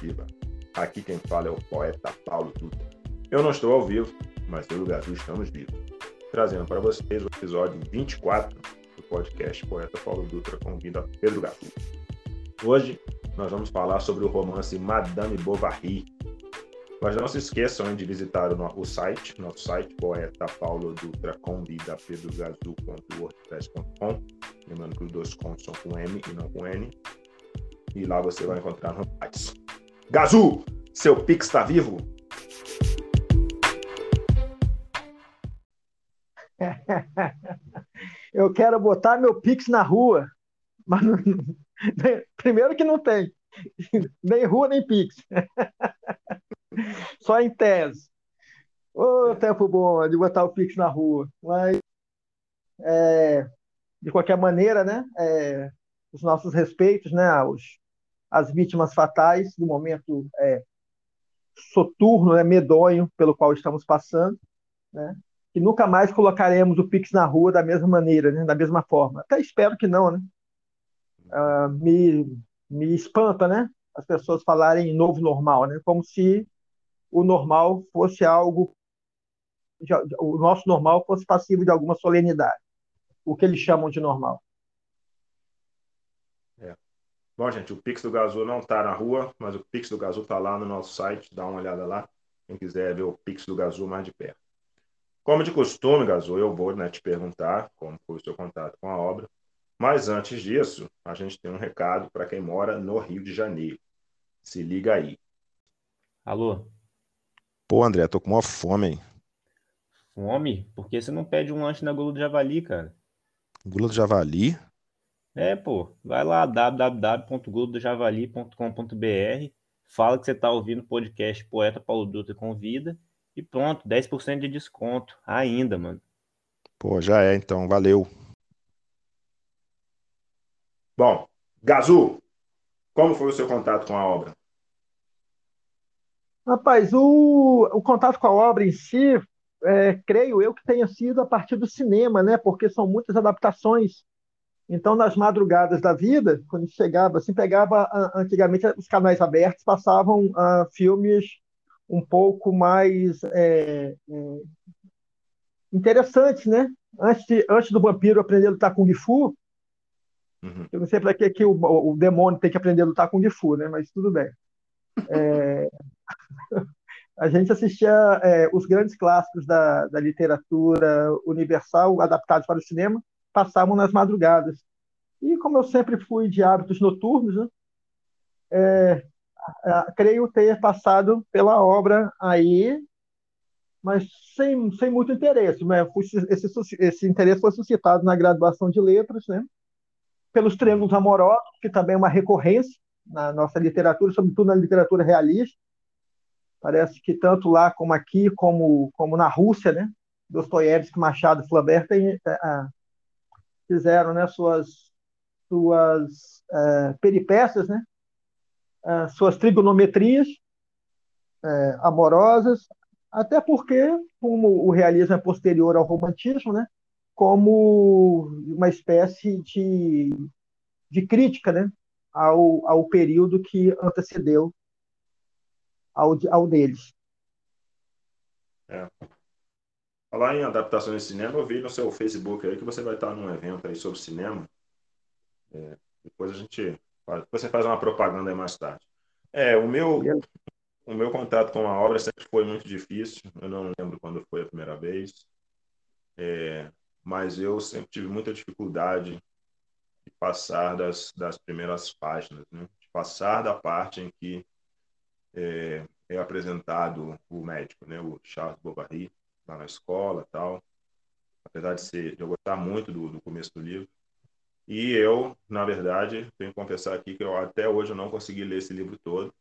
Viva. Aqui quem fala é o poeta Paulo Dutra. Eu não estou ao vivo, mas eu e o Gazu estamos vivos. Trazendo para vocês o episódio 24 do podcast Poeta Paulo Dutra convida Pedro Gazu. Hoje nós vamos falar sobre o romance Madame Bovary. Mas não se esqueçam de visitar o, site, nosso site, poeta Paulo Dutra convida pedrogazu.wordpress.com. Lembrando que os dois contos são com M e não com N e lá você vai encontrar novidades. Gazu, seu Pix está vivo? Eu quero botar meu Pix na rua, mas não, primeiro que não tem, nem rua nem Pix, só em tese. Ô, tempo bom de botar o Pix na rua, mas é, de qualquer maneira, né? É, os nossos respeitos, né, aos as vítimas fatais do momento é, soturno, né, medonho pelo qual estamos passando, né? E nunca mais colocaremos o Pix na rua da mesma maneira, né, da mesma forma. Até espero que não, né? Uh, me, me espanta, né? As pessoas falarem em novo normal, né? Como se o normal fosse algo, o nosso normal fosse passivo de alguma solenidade. O que eles chamam de normal. Bom, gente, o Pix do Gazul não está na rua, mas o Pix do Gazul está lá no nosso site. Dá uma olhada lá. Quem quiser ver o Pix do Gazul mais de perto. Como de costume, Gazul, eu vou né, te perguntar como foi o seu contato com a obra. Mas antes disso, a gente tem um recado para quem mora no Rio de Janeiro. Se liga aí. Alô? Pô, André, tô com uma fome, hein? Fome? Por que você não pede um lanche na Gula do Javali, cara? Gula do Javali? É, pô, vai lá www.globodojavali.com.br, fala que você está ouvindo o podcast Poeta Paulo Dutra Convida e pronto, 10% de desconto ainda, mano. Pô, já é então, valeu. Bom, Gazu, como foi o seu contato com a obra? Rapaz, o, o contato com a obra em si, é, creio eu que tenha sido a partir do cinema, né? Porque são muitas adaptações então, nas madrugadas da vida, quando chegava, assim, pegava, antigamente os canais abertos passavam uh, filmes um pouco mais é, é, interessantes, né? Antes, de, antes do vampiro aprender a lutar o Fu, uhum. eu não sei para que, que o, o, demônio tem que aprender a lutar o Fu, né? Mas tudo bem. É, a gente assistia é, os grandes clássicos da, da literatura universal adaptados para o cinema, passavam nas madrugadas. E como eu sempre fui de hábitos noturnos, né, é, creio ter passado pela obra aí, mas sem, sem muito interesse. Né? Esse, esse interesse foi suscitado na graduação de letras, né? pelos triângulos amorosos, que também é uma recorrência na nossa literatura, sobretudo na literatura realista. Parece que tanto lá como aqui, como, como na Rússia, né? Dostoiévski, Machado, Flaubert têm é, fizeram né, suas, suas é, peripécias, né, é, suas trigonometrias é, amorosas, até porque, como o realismo é posterior ao romantismo, né, como uma espécie de, de crítica né, ao, ao período que antecedeu ao, ao deles. É. Falar em adaptações de cinema, eu vi no seu Facebook aí que você vai estar num evento aí sobre cinema. É, depois a gente faz, depois você faz uma propaganda aí mais tarde. É, o meu, o meu contato com a obra sempre foi muito difícil. Eu não lembro quando foi a primeira vez. É, mas eu sempre tive muita dificuldade de passar das, das primeiras páginas, né? de passar da parte em que é, é apresentado o médico, né? o Charles Bovary, lá na escola tal. Apesar de, ser, de eu gostar muito do, do começo do livro. E eu, na verdade, tenho que confessar aqui que eu até hoje eu não consegui ler esse livro todo.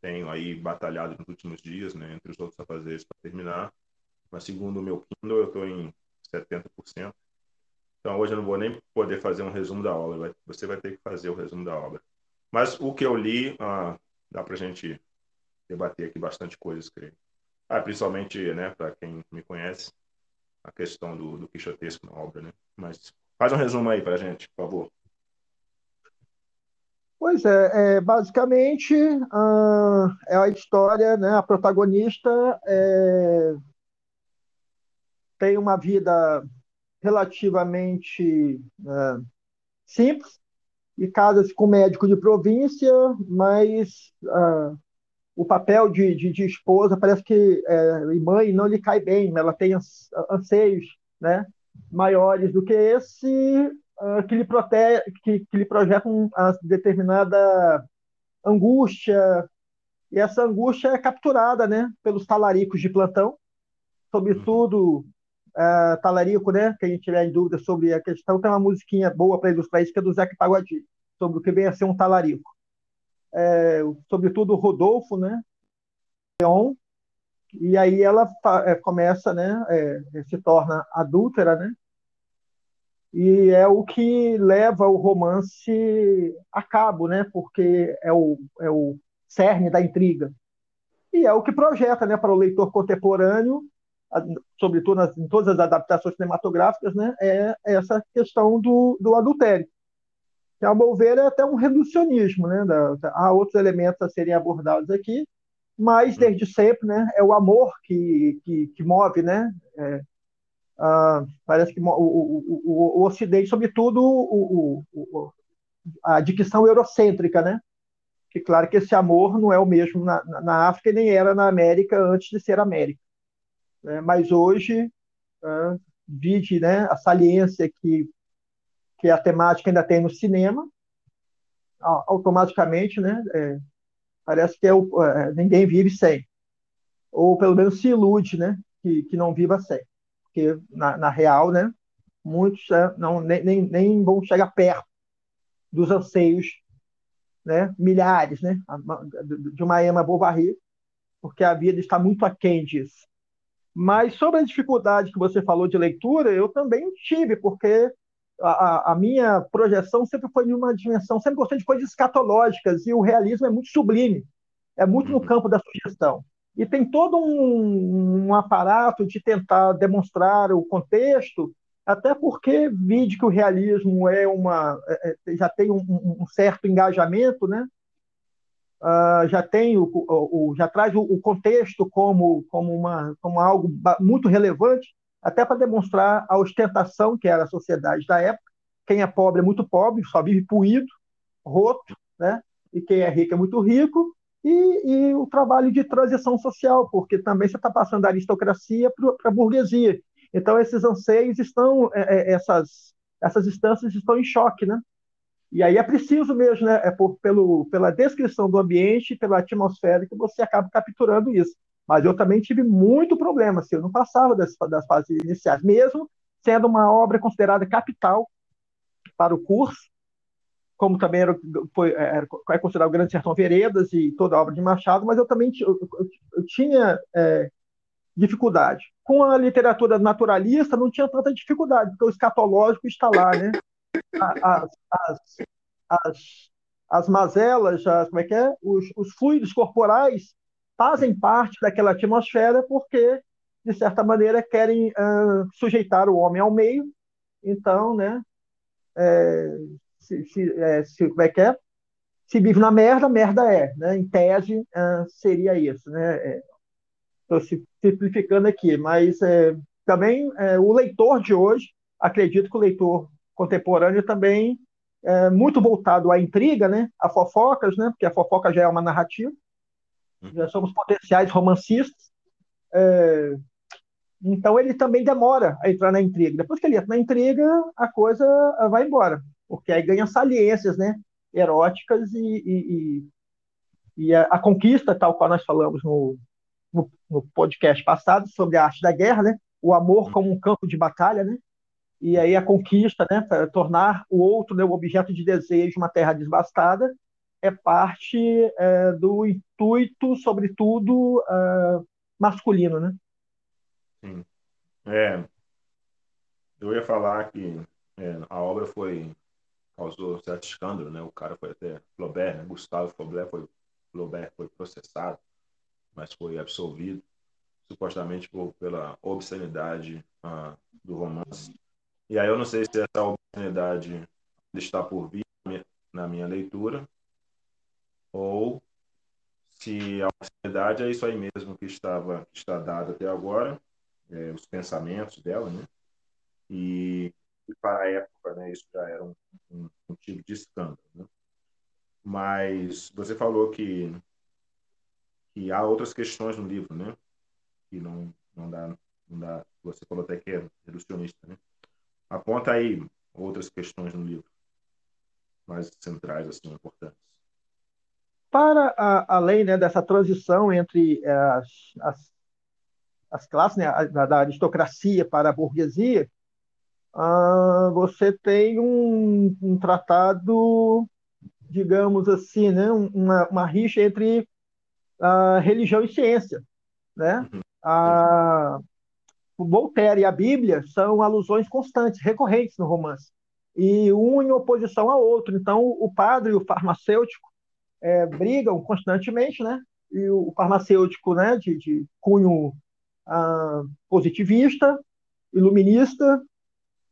Tenho aí batalhado nos últimos dias, né, entre os outros afazeres para terminar. Mas segundo o meu Kindle, eu estou em 70%. Então hoje eu não vou nem poder fazer um resumo da obra. Você vai ter que fazer o resumo da obra. Mas o que eu li, ah, dá para gente debater aqui bastante coisas, creio. Ah, principalmente, né, para quem me conhece, a questão do, do quixotesco na obra, né? Mas faz um resumo aí para a gente, por favor. Pois é, é basicamente é a história, né? A protagonista é, tem uma vida relativamente uh, simples e casa-se com um médico de província, mas uh, o papel de, de, de, esposa parece que é, e mãe não lhe cai bem, ela tem anseios, né? Maiores do que esse uh, que lhe protege, que, que lhe projetam uma determinada angústia, e essa angústia é capturada né, pelos talaricos de plantão, sobretudo uh, talarico, né, quem tiver em dúvida sobre a questão, tem uma musiquinha boa para ilustrar isso, que é do Zeca Pagodinho, sobre o que vem a ser um talarico. É, sobretudo o Rodolfo, né, Leon, e aí ela é, começa, né, é, se torna adúltera, né, e é o que leva o romance a cabo, né? Porque é o, é o cerne da intriga. E é o que projeta, né, para o leitor contemporâneo, sobretudo nas, em todas as adaptações cinematográficas, né, é essa questão do, do adultério. Que, ao meu ver, é até um reducionismo, né? Há outros elementos a serem abordados aqui, mas desde sempre, né, é o amor que, que, que move, né? É, ah, parece que o, o, o, o, Ocidente, sobretudo o, a dicção eurocêntrica, né? Que claro que esse amor não é o mesmo na, na África e nem era na América antes de ser América. Né? Mas hoje, ah, vide né, a saliência que, que a temática ainda tem no cinema, automaticamente, né? É, parece que é o, é, ninguém vive sem. Ou pelo menos se ilude, né? Que, que não viva sem porque na, na real, né, muitos é, não, nem, nem, nem vão chegar perto dos anseios né, milhares né, de uma Emma Bovary, porque a vida está muito aquém disso. Mas sobre a dificuldade que você falou de leitura, eu também tive, porque a, a, minha projeção sempre foi de uma dimensão, sempre gostei de coisas escatológicas, e o realismo é muito sublime, é muito no uhum. campo da sugestão e tem todo um, um, aparato de tentar demonstrar o contexto, até porque vide que o realismo é uma é, é já tem um, um, certo engajamento, né? Uh, já tem o, o, o já traz o, o, contexto como como uma como algo muito relevante, até para demonstrar a ostentação que era a sociedade da época. Quem é pobre é muito pobre, só vive puído, roto, né? E quem é rico é muito rico e, e o trabalho de transição social, porque também você está passando da aristocracia para a burguesia. Então, esses anseios estão, é, é, essas, essas instâncias estão em choque, né? E aí é preciso mesmo, né? É por, pelo, pela descrição do ambiente, pela atmosfera, que você acaba capturando isso. Mas eu também tive muito problema, assim, eu não passava das, das fases iniciais, mesmo sendo uma obra considerada capital para o curso, como também era, foi, era, é considerado o Grande Sertão Veredas e toda a obra de Machado, mas eu também eu, eu, eu tinha é, dificuldade. Com a literatura naturalista não tinha tanta dificuldade, porque o escatológico está lá, né? As, as, as, as mazelas, as, como é que é? Os, os fluidos corporais fazem parte daquela atmosfera porque, de certa maneira, querem uh, sujeitar o homem ao meio. Então, né, é, se, se, é, se, como é que é? Se vive na merda, merda é. Né? Em tese, uh, seria isso. Né? Estou é, simplificando aqui, mas é, também é, o leitor de hoje, acredito que o leitor contemporâneo também é muito voltado à intriga, né? a fofocas, né? porque a fofoca já é uma narrativa. Já somos potenciais romancistas. É, então ele também demora a entrar na intriga. Depois que ele entra na intriga, a coisa vai embora porque aí ganha saliências né, eróticas e, e, e a, a, conquista, tal qual nós falamos no, no, no, podcast passado sobre a arte da guerra, né, o amor como um campo de batalha, né, e aí a conquista, né, para tornar o outro né, o objeto de desejo, uma terra desbastada, é parte é, do intuito, sobretudo, é, masculino, né? Sim. É, eu ia falar que é, a obra foi causou certo escândalo, né? O cara foi até Flaubert, né? Gustavo Flaubert foi, Flaubert foi processado, mas foi absolvido, supostamente por, pela obscenidade uh, do romance. E aí eu não sei se essa obscenidade está por vir na minha leitura, ou se a oportunidade é isso aí mesmo que estava que está dado até agora, é, os pensamentos dela, né? E, e, para a época, né, isso já era um, um, um tipo de escândalo. Né? Mas você falou que que há outras questões no livro, né? Que não não dá não dá. Você falou até que é reducionista, né? Aponta aí outras questões no livro mais centrais, assim, importantes. Para a, além né, dessa transição entre eh, as, as, as classes, né, da, da, aristocracia para a burguesia, uh, você tem um, um, tratado, digamos assim, né, uma, uma rixa entre uh, religião e ciência. Né? Uhum. A, o Voltaire e a Bíblia são alusões constantes, recorrentes no romance, e um em oposição ao outro. Então, o padre e o farmacêutico é, brigam constantemente, né? E o farmacêutico, né, de, de cunho ah, positivista, iluminista,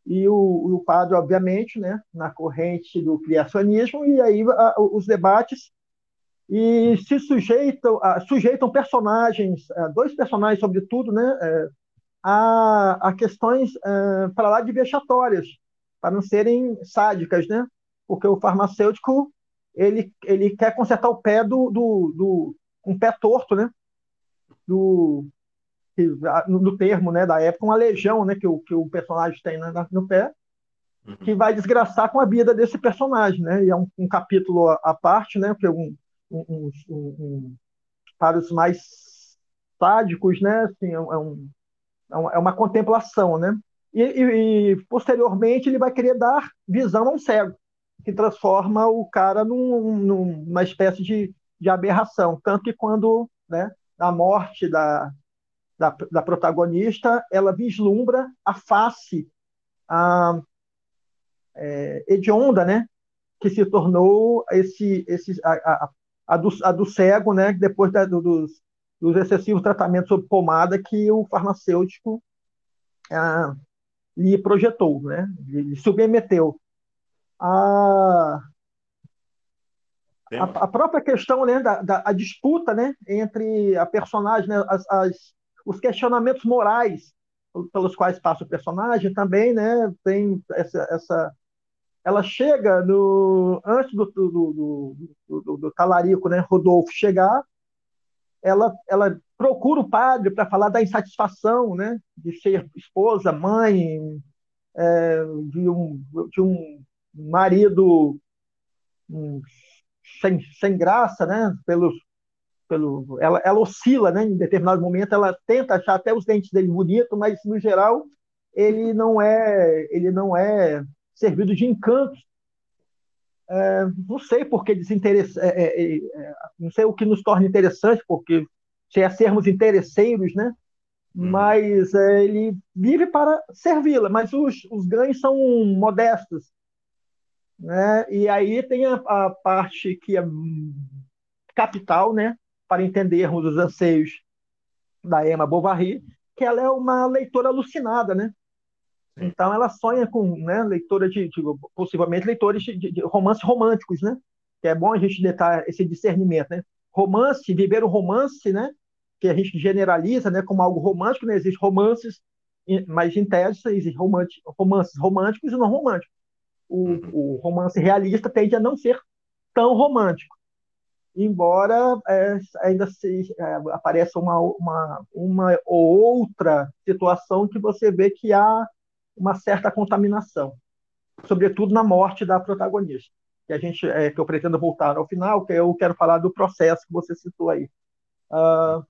e o, o, padre, obviamente, né, na corrente do criacionismo, e aí a, os debates e se sujeitam, a, sujeitam personagens, a, dois personagens, sobretudo, né, é, a, a questões uh, para lá de vexatórias, para não serem sádicas, né? Porque o farmacêutico ele, ele quer consertar o pé do, do, do um pé torto, né? Do no termo, né, da época, uma legião, né, que o, que o personagem tem né, no pé, uhum. que vai desgraçar com a vida desse personagem, né? E é um, um capítulo à parte, né? Que é um, um, um, para os mais sádicos, né? Assim, é um, é, é uma contemplação, né? E, e, e, posteriormente ele vai querer dar visão a um cego, que transforma o cara num, numa espécie de, de aberração. Tanto que quando, né, na morte da, da, da protagonista, ela vislumbra a face a, é, hedionda, né, que se tornou esse, esse, a, a, a, do, a do cego, né, depois da, do, dos, dos excessivos tratamentos sob pomada que o farmacêutico ah, lhe projetou, né? lhe submeteu. A, a, a, própria questão né, da, da a disputa né, entre a personagem, né, as, as, os questionamentos morais pelos quais passa o personagem também, né, tem essa, essa ela chega no antes do, do, do, do, do talarico, né, Rodolfo chegar, ela, ela procura o padre para falar da insatisfação né, de ser esposa, mãe, é, de, um, de um marido um, sem, sem graça, né, pelos, pelo, ela, ela oscila, né, em determinado momento ela tenta achar até os dentes dele bonito, mas no geral ele não é ele não é servido de encantos é, não sei por que desinteresse, é, é, é, não sei o que nos torna interessante, porque se é sermos interesseiros, né? Uhum. Mas é, ele vive para servi-la, mas os, os ganhos são modestos. Né? E aí tem a, a parte que é capital, né? Para entendermos os anseios da Emma Bovary, que ela é uma leitora alucinada, né? Então ela sonha com né, leitora de, de possivelmente leitores de, de, romances românticos, né? Que é bom a gente detalhar esse discernimento, né? Romance, viver o romance, né? Que a gente generaliza, né? Como algo romântico, né? Existem romances, mas em tese existem romances românticos e não românticos. O, uhum. o romance realista tende a não ser tão romântico, embora é, ainda se, é, apareça uma, uma, uma ou outra situação que você vê que há uma certa contaminação, sobretudo na morte da protagonista. Que a gente, é, que eu pretendo voltar ao final, que eu quero falar do processo que você citou aí. Uh,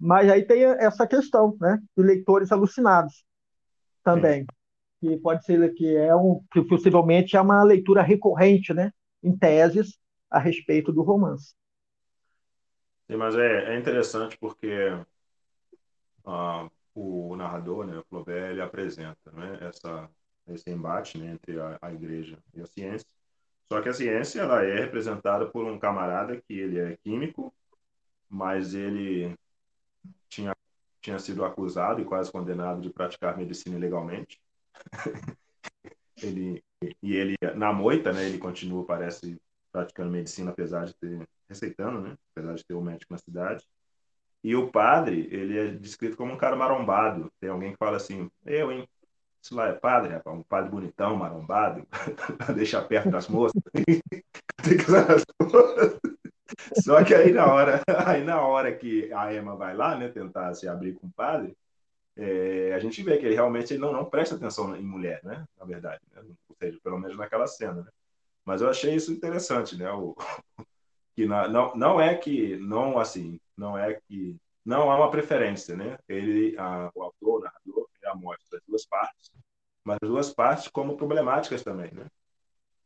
mas aí tem essa questão, né, de leitores alucinados também, Sim. Que pode ser que é um, que possivelmente é uma leitura recorrente, né, em teses a respeito do romance. Sim, mas é, é interessante porque uh, o narrador, né, o Flaubert, ele apresenta né, essa, esse embate né, entre a, a igreja e a ciência. Só que a ciência ela é representada por um camarada que ele é químico, mas ele tinha, tinha sido acusado e quase condenado de praticar medicina ilegalmente. ele, e ele, na moita, né, ele continua, parece, praticando medicina, apesar de ter, receitando, né? Apesar de ter um médico na cidade. E o padre, ele é descrito como um cara marombado. Tem alguém que fala assim, eu, hein? Isso lá é padre, rapaz, um padre bonitão, marombado, deixar perto das moças. Só que aí na hora, aí na hora que a Emma vai lá, né, tentar se abrir com o padre, é, a gente vê que ele realmente ele não, não presta atenção em mulher, né? Na verdade, né? ou seja, pelo menos naquela cena. Né? Mas eu achei isso interessante, né? O, que na, não, não é que não assim, não é que não há uma preferência, né? Ele, a, o autor, o narrador, ele mostra as duas partes, mas as duas partes como problemáticas também, né?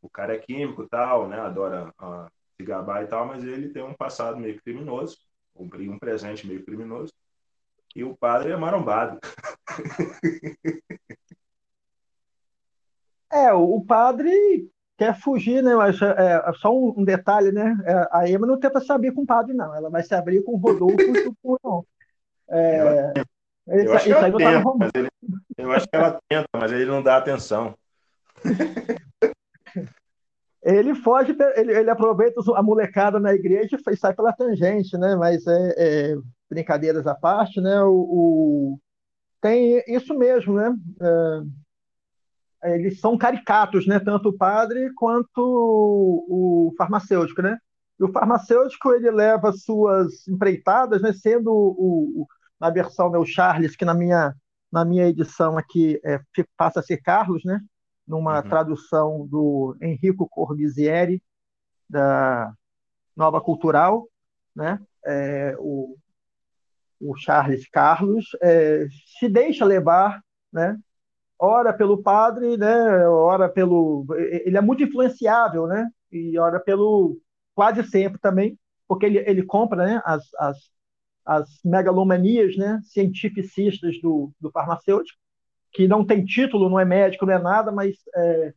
O cara é químico, tal, né? Adora a, se gabar e tal, mas ele tem um passado meio criminoso, um presente meio criminoso e o padre é marombado. É, o padre quer fugir, né? Mas é, é só um, um, detalhe, né? É, a Emma não tenta se abrir com o padre, não. Ela vai se abrir com o Rodolfo e com o é, eu, acho tenta, mas ele, eu acho que ela tenta, mas ele não dá atenção. ele foge, ele, ele aproveita a molecada na igreja e sai pela tangente, né? Mas é, é brincadeiras à parte, né? O, o tem isso mesmo, né? É, eles são caricatos, né? Tanto o padre quanto o, farmacêutico, né? E o farmacêutico ele leva suas empreitadas, né? Sendo o, o na versão né, o Charles, que na minha na minha edição aqui é, passa a ser Carlos, né? Numa uhum. tradução do Enrico Corbizieri da Nova Cultural, né? É, o, o Charles Carlos, é, se deixa levar, né? Ora pelo padre, né? Ora pelo, ele é muito influenciável, né? E ora pelo quase sempre também, porque ele, ele compra, né? As, as, as megalomanias, né? Cientificistas do, do farmacêutico, que não tem título, não é médico, não é nada, mas é,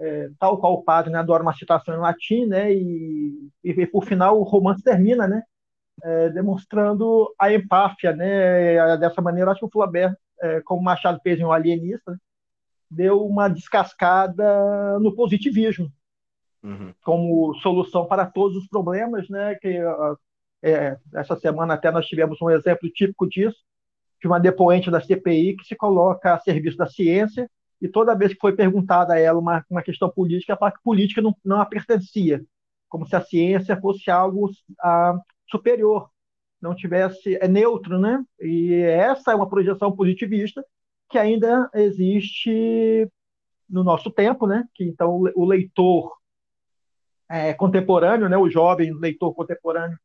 é, tal qual o padre, né? Adora uma citação em latim, né? E, e, por final o romance termina, né? É, demonstrando a empáfia, né? Dessa maneira, acho que o Flaubert, é, como Machado fez em O Alienista, deu uma descascada no positivismo, uhum. como solução para todos os problemas, né? Que é, essa semana até nós tivemos um exemplo típico disso, de uma depoente da CPI que se coloca a serviço da ciência e toda vez que foi perguntada a ela uma, uma questão política, ela fala que política não, não a pertencia, como se a ciência fosse algo a, superior, não tivesse é neutro, né? E essa é uma projeção positivista que ainda existe no nosso tempo, né? Que então o leitor é, contemporâneo, né? O jovem leitor contemporâneo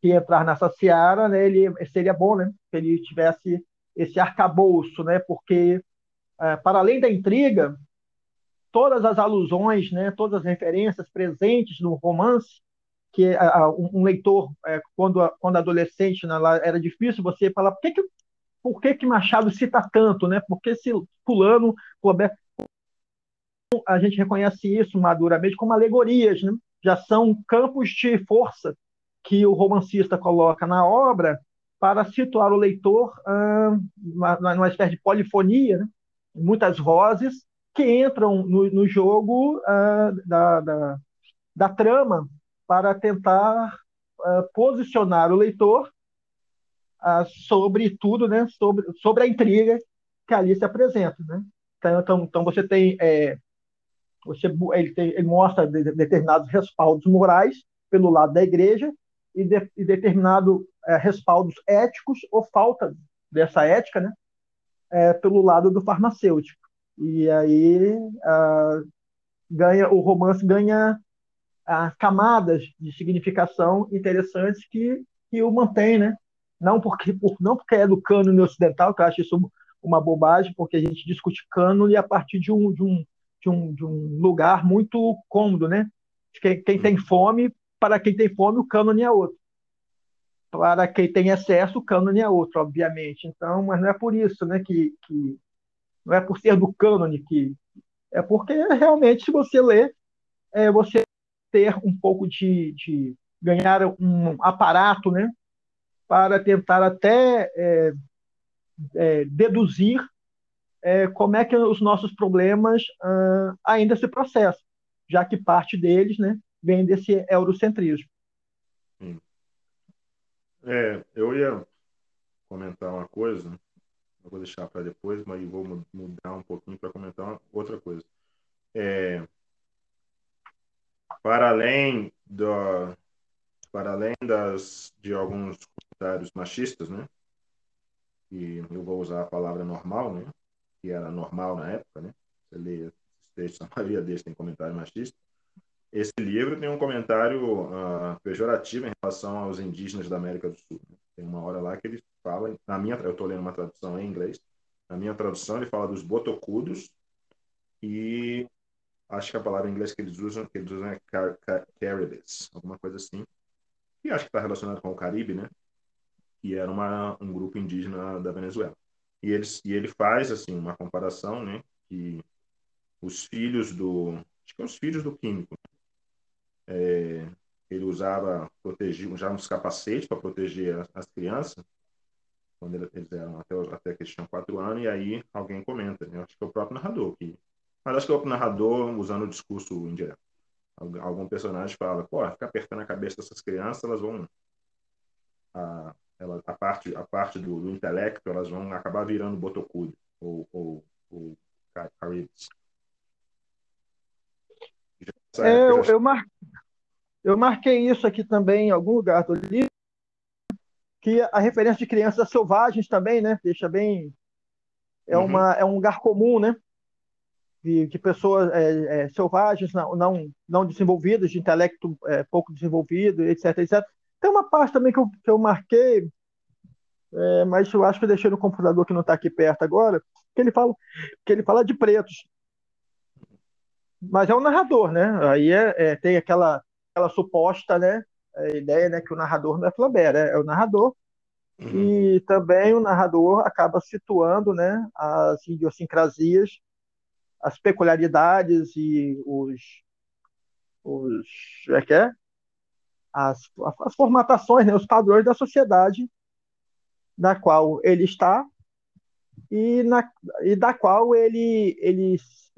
que entrar nessa seara, né? Ele seria bom, né? Que ele tivesse esse arcabouço, né? Porque é, para além da intriga, todas as alusões, né? Todas as referências presentes no romance que a, um leitor, é, quando, quando adolescente, né, lá, era difícil você falar por que, que, por que, que Machado cita tanto, né? Por que se fulano, Roberto, a gente reconhece isso maduramente como alegorias, né? Já são campos de força que o romancista coloca na obra para situar o leitor numa, numa espécie de polifonia, né? muitas vozes que entram no, no jogo ah, da, da, da trama para tentar uh, posicionar o leitor uh, sobre tudo, né, sobre, sobre a intriga que ali se apresenta. Né? Então, então, então você tem, é, você, ele, tem, ele mostra de, de determinados respaldos morais pelo lado da igreja e, de, e determinado é, respaldos éticos ou falta dessa ética, né, é, pelo lado do farmacêutico. E aí uh, ganha o romance ganha camadas de significação interessantes que, que o mantém, né? Não porque, por, não porque é do cânone ocidental, que eu acho isso uma bobagem, porque a gente discute cânone a partir de um, de um, de um, de um lugar muito cômodo, né? Quem, quem tem fome, para quem tem fome, o cânone é outro. Para quem tem excesso, o cânone é outro, obviamente. Então, mas não é por isso, né, que, que não é por ser do cânone que é porque realmente se você lê, é, você ter um pouco de, de ganhar um aparato, né, para tentar até é, é, deduzir é, como é que os nossos problemas ainda se processam, já que parte deles, né, vem desse eurocentrismo. Sim. É, eu ia comentar uma coisa, eu vou deixar para depois, mas vou mudar um pouquinho para comentar outra coisa. É, para além da, para além das de alguns comentários machistas, né? E eu vou usar a palavra normal, né? Que era normal na época, né? Você lê textos, a maioria deles tem comentário machista. Esse livro tem um comentário uh, pejorativo em relação aos indígenas da América do Sul. Né? Tem uma hora lá que ele fala, na minha, eu estou lendo uma tradução em inglês, na minha tradução ele fala dos botocudos e acho que a palavra em inglês que eles usam, que eles usam é car caribes, alguma coisa assim. E acho que está relacionado com o Caribe, né? Que era uma, um grupo indígena da Venezuela. E, eles, e ele faz, assim, uma comparação, né? Que os filhos do... Acho que é os filhos do químico. É, ele usava, protegia, usava uns capacetes para proteger as, as crianças quando eles eram até, até que eles tinham quatro anos, e aí alguém comenta, né? acho que é o próprio narrador que mas acho que é o narrador usando o discurso indireto. Algum personagem fala, pô, fica apertando a cabeça dessas crianças, elas vão. A, ela, a parte, a parte do, do intelecto, elas vão acabar virando botocudo ou, ou, ou caribes. É, eu, eu, mar... eu marquei isso aqui também em algum lugar do livro, que a referência de crianças selvagens também, né? Deixa bem. É, uhum. uma, é um lugar comum, né? De, de pessoas é, é, selvagens, não, não, não desenvolvidas, de intelecto é, pouco desenvolvido, etc, etc. Tem uma parte também que eu, que eu marquei, é, mas eu acho que eu deixei no computador que não está aqui perto agora, que ele fala que ele fala de pretos. Mas é o narrador, né? Aí é, é tem aquela, aquela suposta né, ideia né, que o narrador não é Flaubert, é, é o narrador. Uhum. E também o narrador acaba situando né, as idiosincrasias as peculiaridades e os, os é que é? As, as formatações, né, os padrões da sociedade na qual ele está e, na, e da qual ele, ele,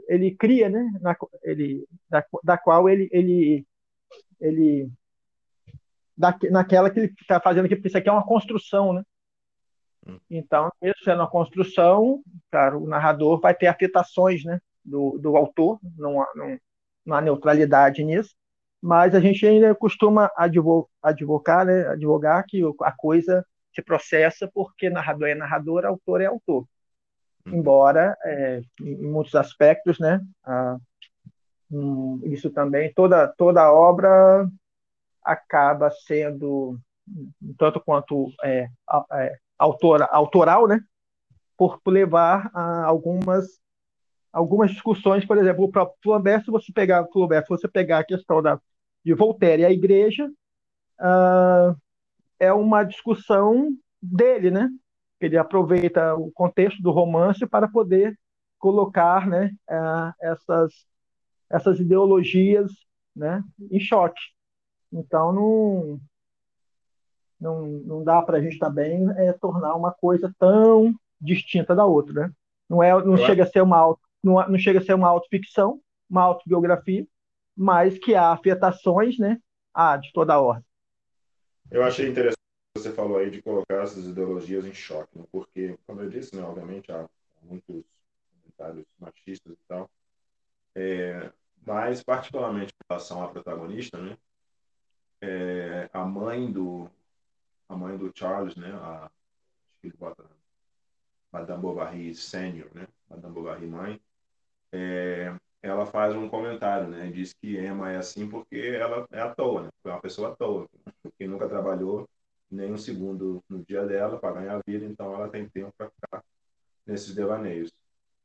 ele cria, né? Na, ele, da, da qual ele, ele, ele da, naquela que ele está fazendo aqui, porque isso aqui é uma construção, né? Hum. Então, isso sendo uma construção, cara, o narrador vai ter afetações, né? Do, do autor, não há, não, não há neutralidade nisso, mas a gente ainda costuma advocar, né, advogar que a coisa se processa porque narrador é narrador, autor é autor. Uhum. Embora, é, em muitos aspectos, né, a, um, isso também, toda, toda obra acaba sendo, tanto quanto é, é, autora, autoral, né, por levar a algumas algumas discussões, por exemplo, o próprio Flaubert, se você pegar, Flaubert, se você pegar a questão da, de Voltaire e a igreja, uh, é uma discussão dele, né? Ele aproveita o contexto do romance para poder colocar né, uh, essas, essas ideologias né, em choque. Então, não, não, não dá para a gente também é, tornar uma coisa tão distinta da outra. Né? Não, é, não chega a ser uma auto não, não chega a ser uma autoficção, uma autobiografia, mas que há afetações, né? Ah, de toda a ordem. Eu achei interessante que você falou aí de colocar essas ideologias em choque, né? porque, como eu disse, né, obviamente há muitos comentários machistas e tal, é, mas particularmente em relação à protagonista, né? É, a mãe do a mãe do Charles, né? A, acho que ele bota Madame Bovary Sênior, né? Madame Bovary mãe, é, ela faz um comentário, né? Diz que Emma é assim porque ela é à toa, né? É uma pessoa à toa, que nunca trabalhou nem um segundo no dia dela para ganhar a vida, então ela tem tempo para ficar nesses devaneios.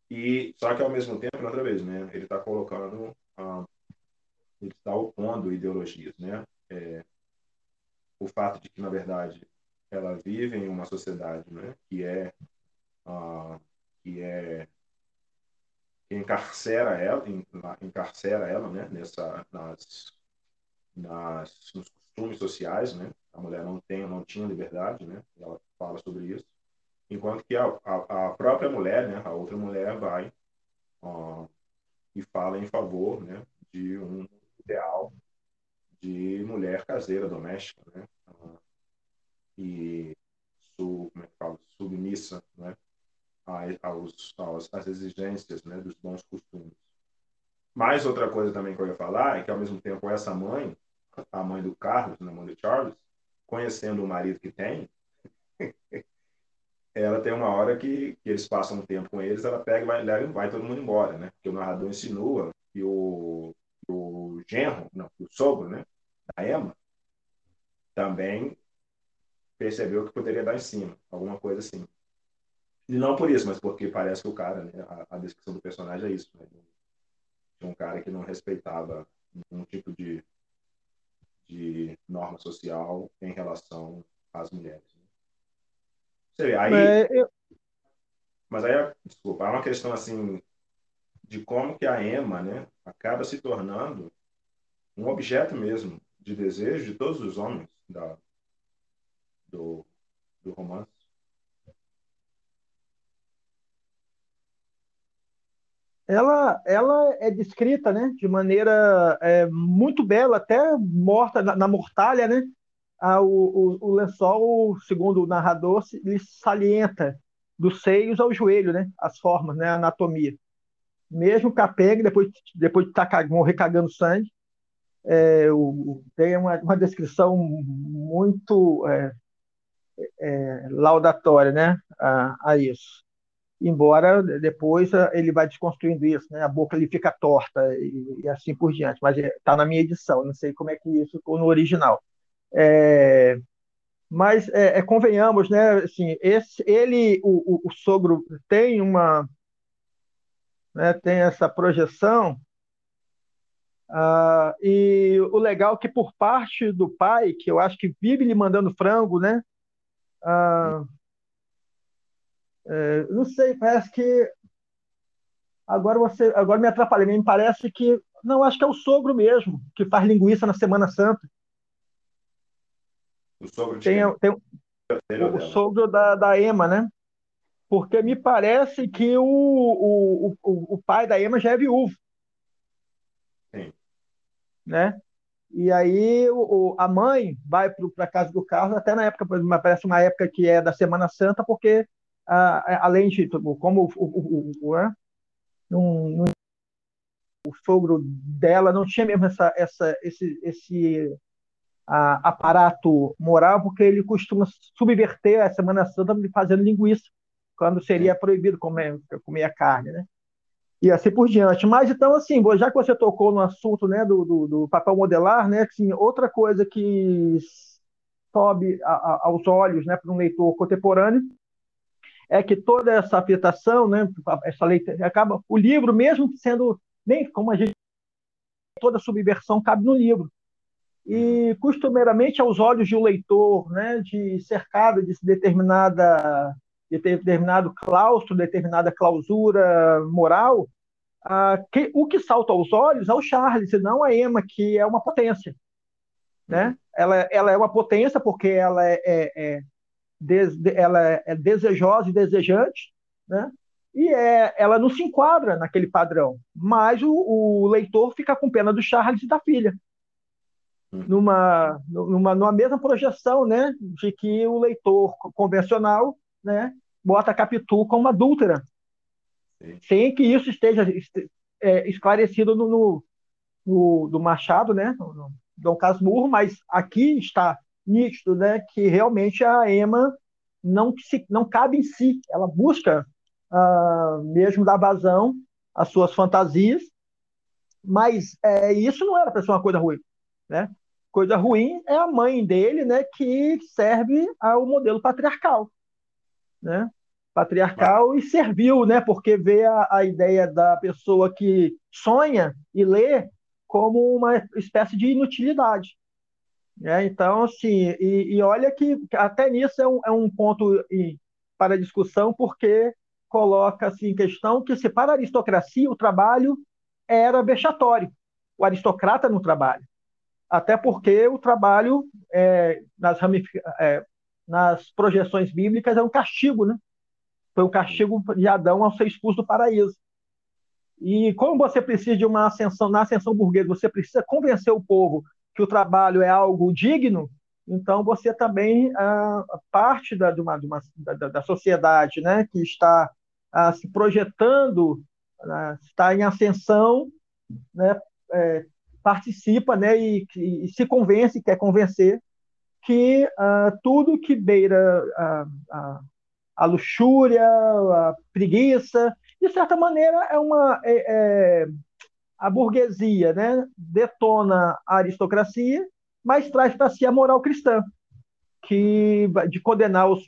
E só que ao mesmo tempo, outra vez, né? Ele está colocando, ah, ele está opondo ideologias, né? É, o fato de que na verdade ela vive em uma sociedade, né? Que é ah, que é encarcera ela, encarcera ela, né, nessa, nas, nas, nos costumes sociais, né, a mulher não tem, não tinha liberdade, né, ela fala sobre isso, enquanto que a, a, a própria mulher, né, a outra mulher vai uh, e fala em favor, né, de um ideal de mulher caseira, doméstica, né? E como é que fala? submissa, né? Aos, às exigências né? dos bons costumes. Mais outra coisa também que eu ia falar é que, ao mesmo tempo, essa mãe, a mãe do Carlos, né, a mãe do Charles, conhecendo o marido que tem, ela tem uma hora que, que, eles passam um tempo com eles, ela pega e vai, leva, vai todo mundo embora, né? Porque o narrador insinua que o, o genro, não, o sogro, né? Da Emma, também percebeu que poderia dar em cima, alguma coisa assim. E não por isso, mas porque parece que o cara, né? A, a descrição do personagem é isso, né? Um cara que não respeitava um tipo de, de norma social em relação às mulheres. Você vê, aí. É, eu... Mas aí, desculpa, há uma questão assim de como que a Emma, né, acaba se tornando um objeto mesmo de desejo de todos os homens da, do, do romance. Ela, ela é descrita né, de maneira é, muito bela, até morta na, na mortalha, né? o, o, o, lençol, segundo o narrador, ele salienta dos seios ao joelho, né? As formas, né? A anatomia. Mesmo capenga, depois, depois de tá cagando sangue, é, o, tem uma, uma descrição muito é, é, laudatória, né? A, a, isso. Embora depois ele vai desconstruindo isso, né? A boca ele fica torta e, e assim por diante. Mas está na minha edição, não sei como é que isso ficou no original. É, mas é, é, convenhamos, né? Assim, esse, ele, o, o, o sogro tem uma, né, tem essa projeção. Ah, e o legal é que por parte do pai, que eu acho que vive lhe mandando frango, né? Ah, é, não sei, parece que agora você, agora me atrapalhei, me parece que não, acho que é o sogro mesmo que faz linguiça na Semana Santa. O sogro de tem, tem o, o sogro da, da Ema, né? Porque me parece que o, o, o, o pai da Ema já é viúvo. Sim. Né? E aí o, a mãe vai para a casa do Carlos, até na época, parece uma época que é da Semana Santa, porque a, além de como o, o, o, o, o sogro dela não tinha mesmo essa, essa, esse, esse a, aparato moral, porque ele costuma subverter a Semana Santa fazendo linguiça, quando seria proibido comer, comer a carne, né? E assim por diante. Mas então, assim, já que você tocou no assunto né, do, do, do papel modelar, né, assim, outra coisa que sobe a, a, aos olhos né, para um leitor contemporâneo é que toda essa afetação, né, essa leitura, acaba o livro mesmo sendo nem como a gente toda subversão cabe no livro, e costumeiramente aos olhos de um leitor, né, de cercado de determinada de determinado claustro, determinada clausura moral, ah, que, o que salta aos olhos é o Charles, e não a Emma, que é uma potência. Né? Ela, ela é uma potência porque ela é, é, é, ela é desejosa e desejante, né? e é, ela não se enquadra naquele padrão, mas o, o leitor fica com pena do Charles e da filha. Numa, numa, numa mesma projeção, né, de que o leitor convencional, né, bota Capitu como adúltera, Sim. sem que isso esteja é, esclarecido no, no, no, do Machado, né, no, no Dom Casmurro, mas aqui está nítido, né, que realmente a Emma não, se, não cabe em si, ela busca uh, mesmo dar vazão às suas fantasias, mas é, isso não era para ser uma coisa ruim, né? Coisa ruim é a mãe dele, né, que serve ao modelo patriarcal, né? Patriarcal e servil, né? Porque vê a, a ideia da pessoa que sonha e lê como uma espécie de inutilidade. Né? Então, assim, e, e, olha que até nisso é um, é um ponto para discussão, porque coloca-se em questão que, se para a aristocracia o trabalho era vexatório, o aristocrata no trabalho até porque o trabalho é, nas, é, nas, projeções bíblicas é um castigo, né? Foi um castigo de Adão ao ser expulso do paraíso. E como você precisa de uma ascensão, na ascensão burguesa, você precisa convencer o povo que o trabalho é algo digno, então você também ah, parte da, de uma, de uma, da, da, sociedade né, que está ah, se projetando, ah, está em ascensão, né, é, participa né, e, e, se convence, quer convencer, que ah, tudo que beira a, a, a, luxúria, a preguiça, de certa maneira é uma. É, é, a burguesia né, detona a aristocracia mas traz para si a moral cristã, que de condenar os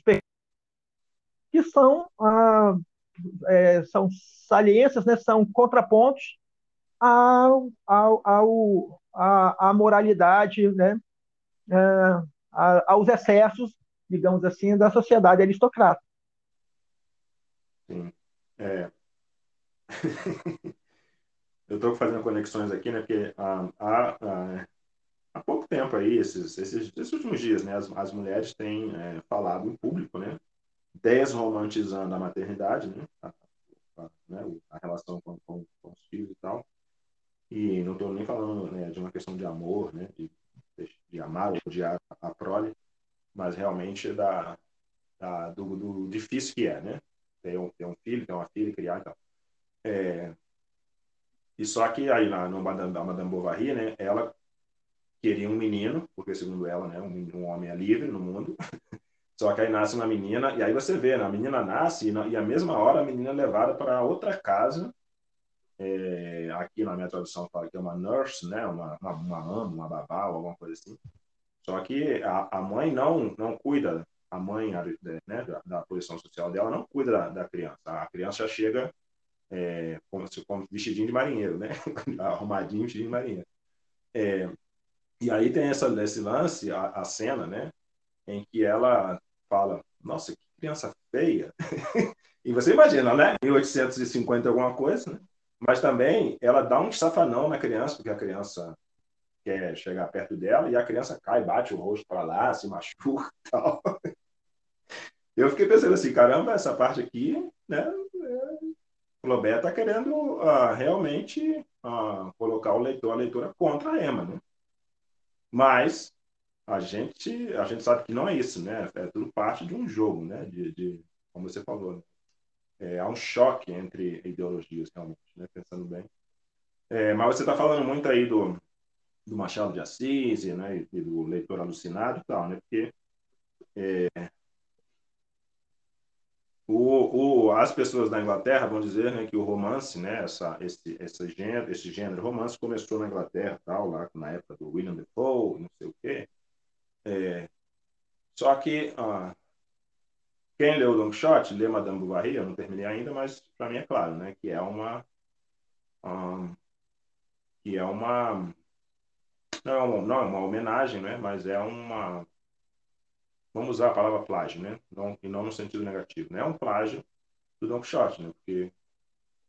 que são, ah, é, são saliências, né, são contrapontos ao, ao, ao, à, à moralidade, né, é, aos excessos, digamos assim, da sociedade aristocrata. Sim. É. Eu estou fazendo conexões aqui, né? Porque a, a, há pouco tempo aí, esses, esses, esses últimos dias, né, as, as mulheres têm é, falado em público, né, desromantizando a maternidade, né, a, a, né, a relação com, com, com, os filhos e tal. E não estou nem falando né, de uma questão de amor, né, de, de amar ou odiar a, a prole, mas realmente da, da do, do, difícil que é, né, ter um, ter um filho, ter uma filha, criar e tal. É, e só que aí na, no Madame, Madame Bovary, né, ela queria um menino, porque segundo ela, né, um, um homem é livre no mundo. Só que aí nasce uma menina, e aí você vê, né, a menina nasce, e, na, e a mesma hora a menina é levada para outra casa. É, aqui na minha tradução fala que é uma nurse, né, uma, uma, uma ama, uma babá, ou alguma coisa assim. Só que a, a mãe não, não cuida, a mãe né, da, da posição social dela não cuida da, da criança. A criança já chega é, como, como vestidinho de marinheiro, né? Arrumadinho, vestidinho de marinheiro. É, e aí tem essa, esse lance, a, a cena, né? Em que ela fala, nossa, que criança feia. e você imagina, né? 1850 alguma coisa, né? Mas também ela dá um safanão na criança, porque a criança quer chegar perto dela e a criança cai, bate o rosto para lá, se machuca e tal. Eu fiquei pensando assim, caramba, essa parte aqui, né? O Lobé está querendo uh, realmente uh, colocar o leitor, a leitura contra a Emma, né? Mas a gente, a gente sabe que não é isso, né? É tudo parte de um jogo, né? De, de como você falou, né? é, há um choque entre ideologias, realmente, né? Pensando bem. É, mas você está falando muito aí do, do Machado de Assis, né? E do leitor alucinado e tal, né? Porque é, o, o, as pessoas da Inglaterra vão dizer né, que o romance, né, essa, esse, esse, gênero, esse gênero romance começou na Inglaterra, tal, lá na época do William Defoe, não sei o quê. É, só que ah, quem leu Don Quixote, lê Madame Bovary, eu não terminei ainda, mas para mim é claro, né, que é uma um, que é uma não é não é uma homenagem, né, mas é uma vamos usar a palavra plágio, né? Não, e não no sentido negativo. Né? É um plágio do Don Quixote, né? Porque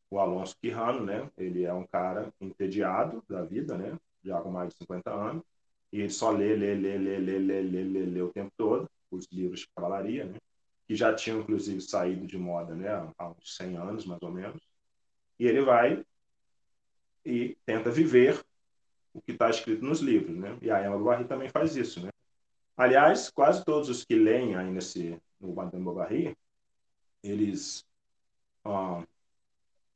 o Alonso Quijano, né? Ele é um cara entediado da vida, né? Já com mais de 50 anos. E ele só lê, lê, lê, lê, lê, lê, lê, lê, lê o tempo todo os livros de cavalaria, né? Que já tinham, inclusive, saído de moda, né? Há uns 100 anos, mais ou menos. E ele vai e tenta viver o que está escrito nos livros, né? E a Emma Bovary também faz isso, né? Aliás, quase todos os que leem aí nesse, no Madame Bovary, eles ah,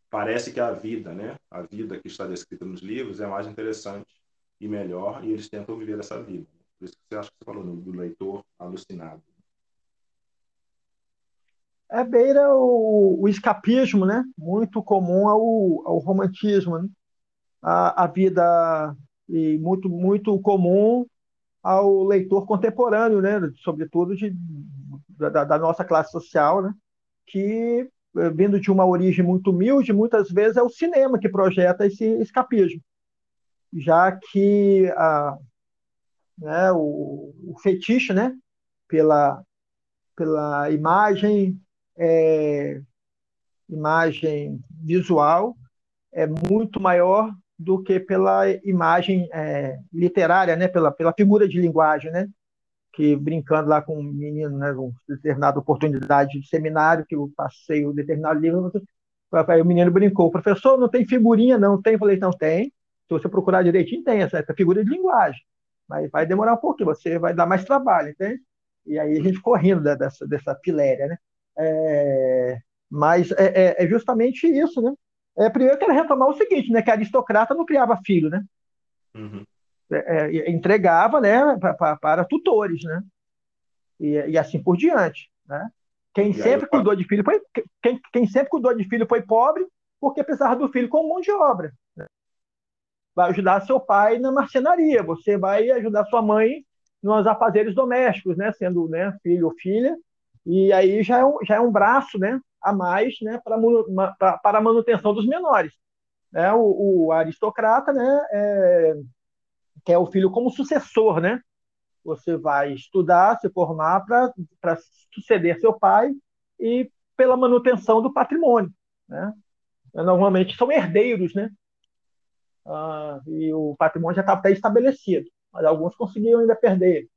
parece que a vida, né, a vida que está descrita nos livros é mais interessante e melhor, e eles tentam viver essa vida. Por isso que você acha que você falou do leitor alucinado. É beira o, o escapismo, né? Muito comum ao, ao romantismo, né? A, a vida e muito muito comum ao leitor contemporâneo, né, sobretudo de, da, da, nossa classe social, né, que, eh, vindo de uma origem muito humilde, muitas vezes é o cinema que projeta esse escapismo, já que a, né, o, o fetiche né, pela, pela imagem, é, imagem visual é muito maior do que pela imagem é, literária, né? Pela, pela figura de linguagem, né? Que brincando lá com um menino, né? Com determinada oportunidade de seminário, que eu passei um determinado livro, aí o menino brincou, professor, não tem figurinha, não tem? Eu falei, não tem. Se você procurar direitinho, tem essa, essa figura de linguagem. mas vai demorar um pouquinho, você vai dar mais trabalho, entende? E aí a gente correndo dessa, dessa piléria, né? É, mas é, é, é, justamente isso, né? É, primeiro eu quero retomar o seguinte, né? Que aristocrata não criava filho, né? Uhum. É, é entregava, né? para tutores, né? E, e, assim por diante, né? Quem e sempre eu... cuidou de filho foi quem, quem sempre cuidou de filho foi pobre, porque precisava do filho como mão de obra. Né? Vai ajudar seu pai na marcenaria, você vai ajudar sua mãe nos afazeres domésticos, né? Sendo né, filho ou filha, e aí já é um, já é um braço, né? A mais, né? Para para a manutenção dos menores. Né? O, o aristocrata, né? É, quer o filho como sucessor, né? Você vai estudar, se formar para suceder seu pai e pela manutenção do patrimônio, né? Normalmente são herdeiros, né? Ah, e o patrimônio já está até estabelecido, mas alguns conseguiram ainda perder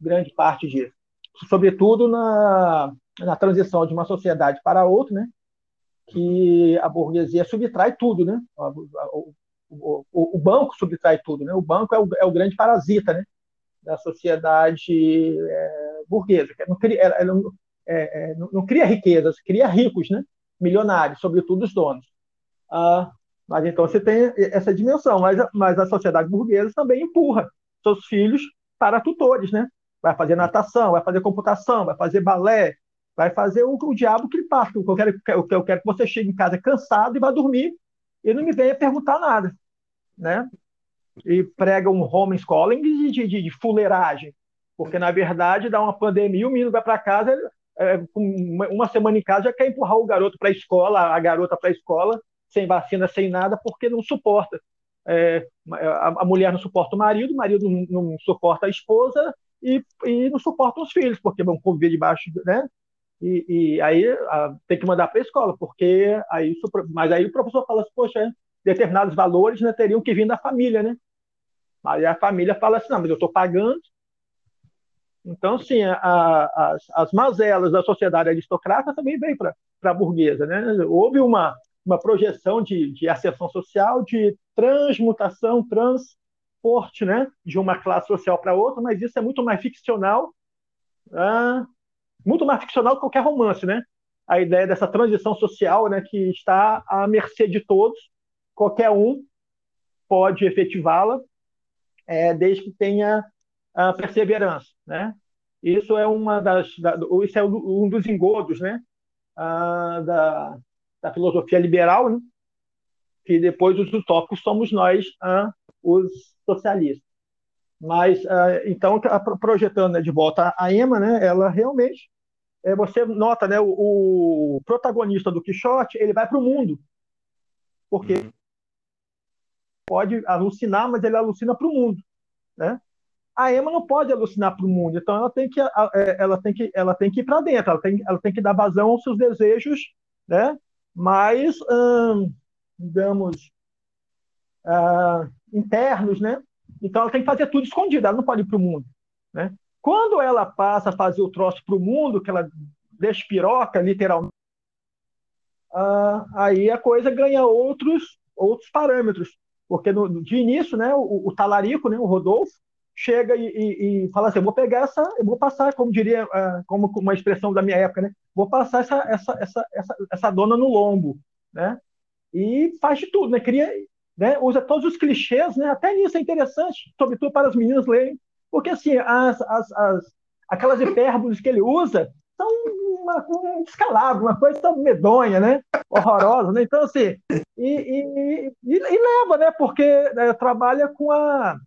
grande parte disso, sobretudo na, na transição de uma sociedade para outra, né? Que a burguesia subtrai tudo, né? O, o, o, banco subtrai tudo, né? O banco é o, é o grande parasita, né? da sociedade é, burguesa. Não cria, ela, não, é, é, não, não, cria riquezas, cria ricos, né? milionários, sobretudo os donos. Ah, mas então você tem essa dimensão, mas, mas a sociedade burguesa também empurra seus filhos para tutores, né? Vai fazer natação, vai fazer computação, vai fazer balé, vai fazer o, o diabo que ele passa. Eu quero, eu, eu quero que você chegue em casa cansado e vá dormir e não me venha perguntar nada, né? e prega um homeschooling de, de, de, de fuleiragem, porque na verdade dá uma pandemia, o menino vai para casa, é, uma, uma semana em casa já quer empurrar o garoto para a escola, a garota para a escola, sem vacina, sem nada, porque não suporta. É, a, a, mulher não suporta o marido, o marido não, não suporta a esposa e, e, não suporta os filhos, porque vão conviver debaixo, né? E, e aí a, tem que mandar para a escola, porque aí, mas aí o professor fala assim, poxa, determinados valores né, teriam que vir da família, né? Aí a família fala assim, não, mas eu estou pagando. Então, sim, a, a, as, as mazelas da sociedade aristocrata também veio para a burguesa. Né? Houve uma, uma projeção de, de ascensão social, de transmutação, transporte né? de uma classe social para outra, mas isso é muito mais ficcional, ah, muito mais ficcional que qualquer romance, né? A ideia dessa transição social, né, que está à mercê de todos, qualquer um pode efetivá-la, é, desde que tenha a perseverança, né? Isso é uma das, da, isso é um dos engodos, né? Ah, da, da filosofia liberal, né? que depois os utópicos somos nós, os socialistas. Mas então projetando né, de volta a Emma, né? Ela realmente é, você nota, né? O, o protagonista do Quixote ele vai para o mundo, porque uhum pode alucinar, mas ele alucina para o mundo, né? A Emma não pode alucinar para o mundo, então ela tem que, é, ela tem que, ela tem que ir para dentro, ela tem, ela tem que dar vazão aos seus desejos, né? Mais, hum, digamos, uh, internos, né? Então ela tem que fazer tudo escondido, ela não pode ir para o mundo, né? Quando ela passa a fazer o troço para o mundo, que ela despiroca, literalmente, uh, aí a coisa ganha outros outros parâmetros. Porque no, de início, né, o, o, talarico, né, o Rodolfo, chega e, e, e, fala assim: eu vou pegar essa, eu vou passar, como diria, uh, como uma expressão da minha época, né, vou passar essa, essa, essa, essa, essa dona no lombo, né? E faz de tudo, né? Cria, né, usa todos os clichês, né? Até nisso é interessante, sobretudo para as meninas lerem, porque assim, as, as, as aquelas hipérboles que ele usa são uma, um descalabro, uma coisa tão medonha, né? Horrorosa, né? Então, assim, e, e, e, e leva, né? Porque né, trabalha com a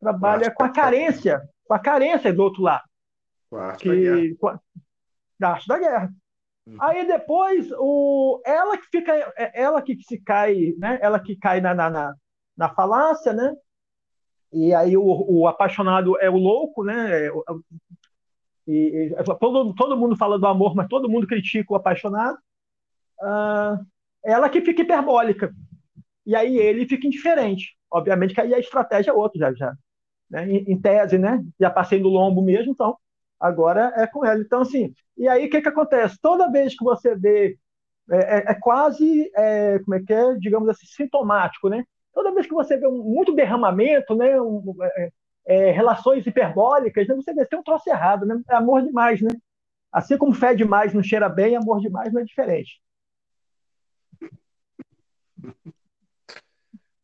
trabalha com a carência, com a carência do outro lado. Com a arte que, da guerra. Com a, da arte da guerra. Uhum. Aí depois o, ela que fica, é, ela que se cai, né? Ela que cai na, na, na, na falácia, né? E aí o, o apaixonado é o louco, né? É e, e, todo, todo mundo fala do amor, mas todo mundo critica o apaixonado. Ah, ela que fica hiperbólica. E aí ele fica indiferente. Obviamente que aí a estratégia é outra, já, já. Né? Em, em, tese, né? Já passei do lombo mesmo, então agora é com ela. Então, assim, e aí o que, que acontece? Toda vez que você vê, é, é, é quase, é, como é que é, digamos assim, sintomático, né? Toda vez que você vê um, muito derramamento, né? Um, é, é, relações hiperbólicas, né? você vê, tem um troço errado, né? É amor demais, né? Assim como fé demais não cheira bem, amor demais não é diferente.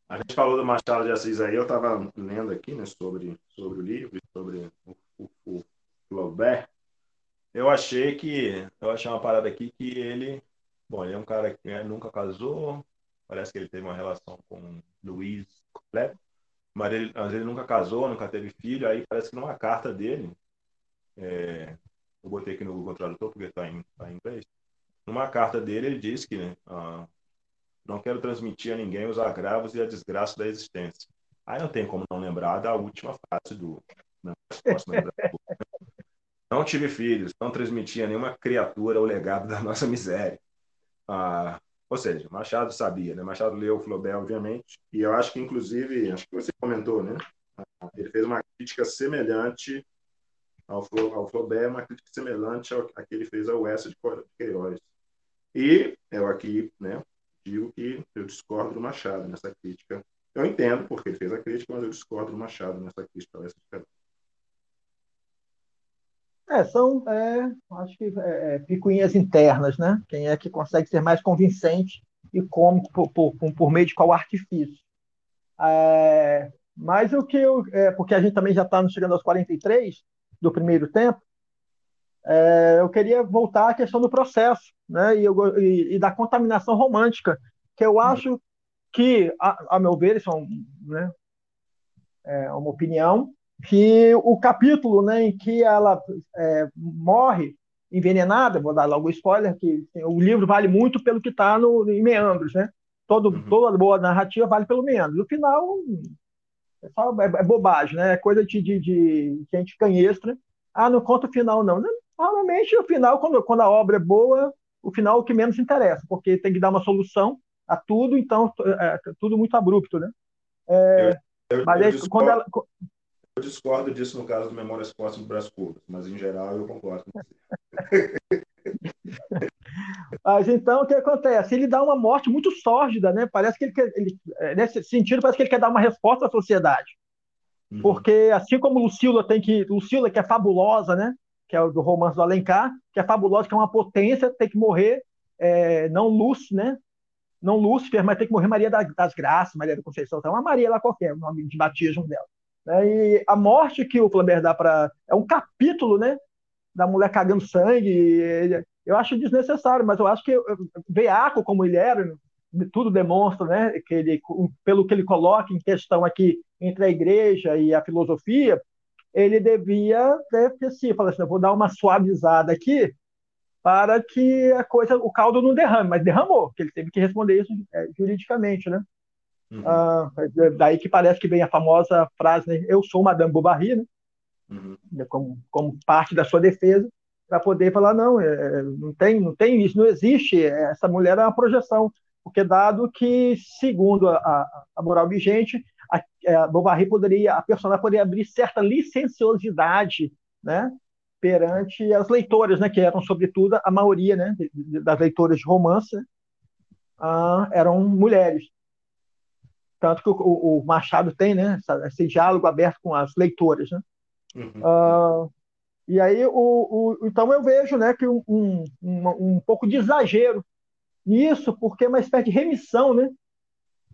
A gente falou do Machado de Assis aí, eu estava lendo aqui né, sobre, sobre o livro, sobre o, o, o Flaubert. Eu achei que, eu achei uma parada aqui que ele, bom, ele é um cara que né, nunca casou, parece que ele teve uma relação com Luiz Cleber, mas ele, mas ele nunca casou, nunca teve filho, aí parece que numa carta dele, é, eu botei aqui no Google Tradutor porque está em, tá em inglês, numa carta dele ele diz que né, ah, não quero transmitir a ninguém os agravos e a desgraça da existência. Aí não tem como não lembrar da última frase do. Não, não tive filhos, não transmitia nenhuma criatura o legado da nossa miséria. Ah, ou seja, Machado sabia, né? Machado leu o Flaubert, obviamente, e eu acho que, inclusive, acho que você comentou, né? Ele fez uma crítica semelhante ao, Flaubert, uma crítica semelhante ao que ele fez ao West de Queiroz. E eu aqui, né, digo que eu discordo do Machado nessa crítica. Eu entendo porque ele fez a crítica, mas eu discordo do Machado nessa crítica. É, são, é, acho que é, é, picuinhas internas, né? Quem é que consegue ser mais convincente e como por, por, por meio de qual artifício. É, mas o que eu, é, porque a gente também já está chegando aos 43 do primeiro tempo, é, eu queria voltar à questão do processo, né, e, eu, e, e da contaminação romântica, que eu acho que, a, a meu ver, isso é, um, né, é, uma opinião, que o capítulo né, em que ela é, morre envenenada, vou dar logo o spoiler, que o livro vale muito pelo que está em meandros, né? Todo, uhum. Toda boa narrativa vale pelo meandros. O final é, só, é, é bobagem, né? É coisa de, de, de gente canhestra. Ah, não conta o final, não. Normalmente, o final, quando, quando a obra é boa, o final é o que menos interessa, porque tem que dar uma solução a tudo, então é, é tudo muito abrupto, né? É, eu, eu, mas eu, discordo, quando ela... eu discordo disso no caso do Memórias Póstumas Braço Curtas, mas em geral eu concordo com você. Mas então o que acontece? Ele dá uma morte muito sórdida, né? Parece que ele, quer, ele nesse sentido parece que ele quer dar uma resposta à sociedade, uhum. porque assim como Lucila tem que Lucila que é fabulosa, né? que é o do romance do Alencar, que é fabulosa, que é uma potência, tem que morrer, é, não Lúcio, né? Não Lúcifer, mas tem que morrer Maria das Graças, Maria da Conceição, então é uma Maria lá qualquer, o nome de batismo dela. Né? E a morte que o Flaubert dá para. É um capítulo, né? Da mulher cagando sangue. Eu acho desnecessário, mas eu acho que veaco como ele era, tudo demonstra, né? Que ele, pelo que ele coloca em questão aqui entre a igreja e a filosofia, ele devia ter que assim, falar assim, vou dar uma suavizada aqui para que a coisa, o caldo não derrame, mas derramou, porque ele teve que responder isso é, juridicamente, né? Uhum. Ah, é daí que parece que vem a famosa frase, né? eu sou Madame Bovary, né? Uhum. Como, como parte da sua defesa, para poder falar, não, é, não, tem, não tem isso, não existe, essa mulher é uma projeção, porque dado que, segundo a, a moral vigente, a, é, a Bovary poderia, a personagem poderia abrir certa licenciosidade, né, perante as leitoras, né, que eram sobretudo a maioria, né, das leitoras de romance, ah, eram mulheres. Tanto que o, o, Machado tem, né, esse diálogo aberto com as leitoras, né. Uhum. Ah, e aí, o, o, então eu vejo, né, que um, um, um, um pouco de exagero nisso, porque é uma espécie de remissão, né,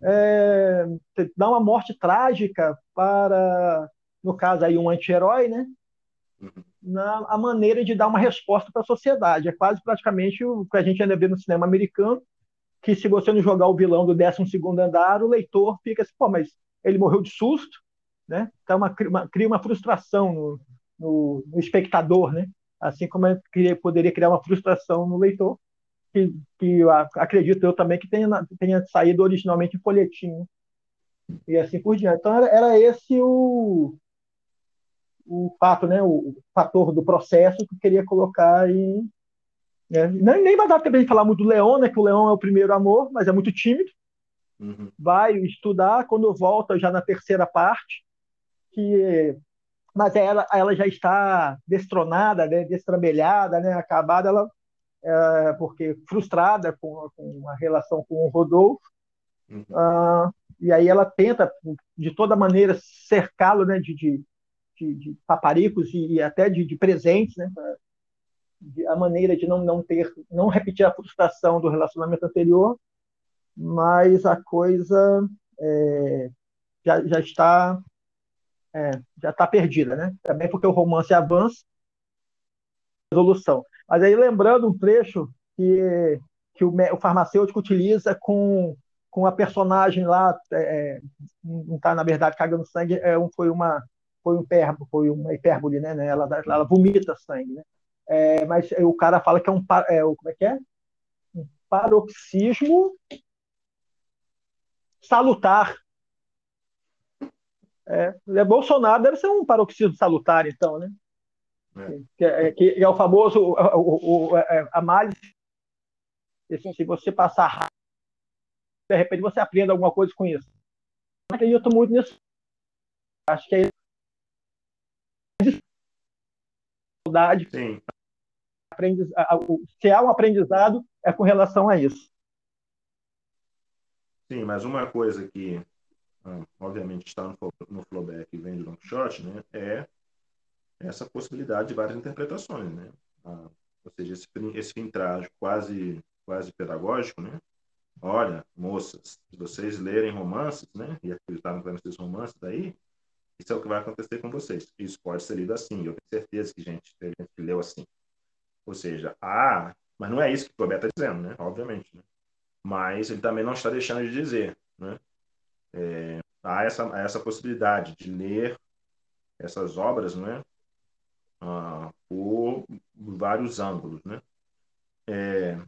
é, dá uma morte trágica para, no caso aí, um anti-herói, né? Uhum. Na a maneira de dar uma resposta para a sociedade. É quase praticamente o que a gente ainda vê no cinema americano, que se você não jogar o vilão do 12 andar, o leitor fica assim, pô, mas ele morreu de susto, né? Então uma, uma, cria uma frustração no, no, no espectador, né? Assim como poderia criar uma frustração no leitor que, que acredito eu também que tenha, tenha saído originalmente em folhetim. E assim por diante. Então, era, era esse o, o fato, né, o, fator do processo que eu queria colocar em. Né? Nem, nem vai dar tempo de falar muito do Leão, né, que o Leão é o primeiro amor, mas é muito tímido. Uhum. Vai estudar, quando volta já na terceira parte, que mas ela, ela já está destronada, né, destrambelhada, né, acabada, ela é, porque frustrada com, com, a relação com o Rodolfo, uhum. uh, e aí ela tenta, de toda maneira, cercá-lo né, de, de, de, de paparicos e, e, até de, de presentes, né? A maneira de não, não ter, não repetir a frustração do relacionamento anterior, mas a coisa é, já, já está é, já está perdida, né? Também porque o romance avança, resolução. Mas aí lembrando um trecho que que o, o farmacêutico utiliza com com a personagem lá, é, é não está na verdade cagando sangue, é foi uma foi um hipérbole, foi uma hipérbole, né? Ela, ela vomita sangue, né? É, mas o cara fala que é um é, como é que é? Um paroxismo salutar. É, é, Bolsonaro deve ser um paroxismo salutar, então, né? É. Que, é, que é o famoso o, o, o, a malha. Se você passar de repente você aprende alguma coisa com isso. Não acredito muito nisso. Acho que é dificuldade. Sim. Aprendiz... Se há um aprendizado, é com relação a isso. Sim, mas uma coisa que, ah, obviamente, está no, flowback e vem do long shot, né, é essa possibilidade de várias interpretações, né? Ah, ou seja, esse, esse filtragem quase, quase pedagógico, né? olha, moças, se vocês lerem romances, né, e acreditarem vendo esses romances daí, isso é o que vai acontecer com vocês. Isso pode ser lido assim, eu tenho certeza que gente, gente leu assim. Ou seja, ah, mas não é isso que o está dizendo, né, obviamente, né? Mas ele também não está deixando de dizer, né? É, há essa, há essa possibilidade de ler essas obras, né, ah, por vários ângulos, né? É,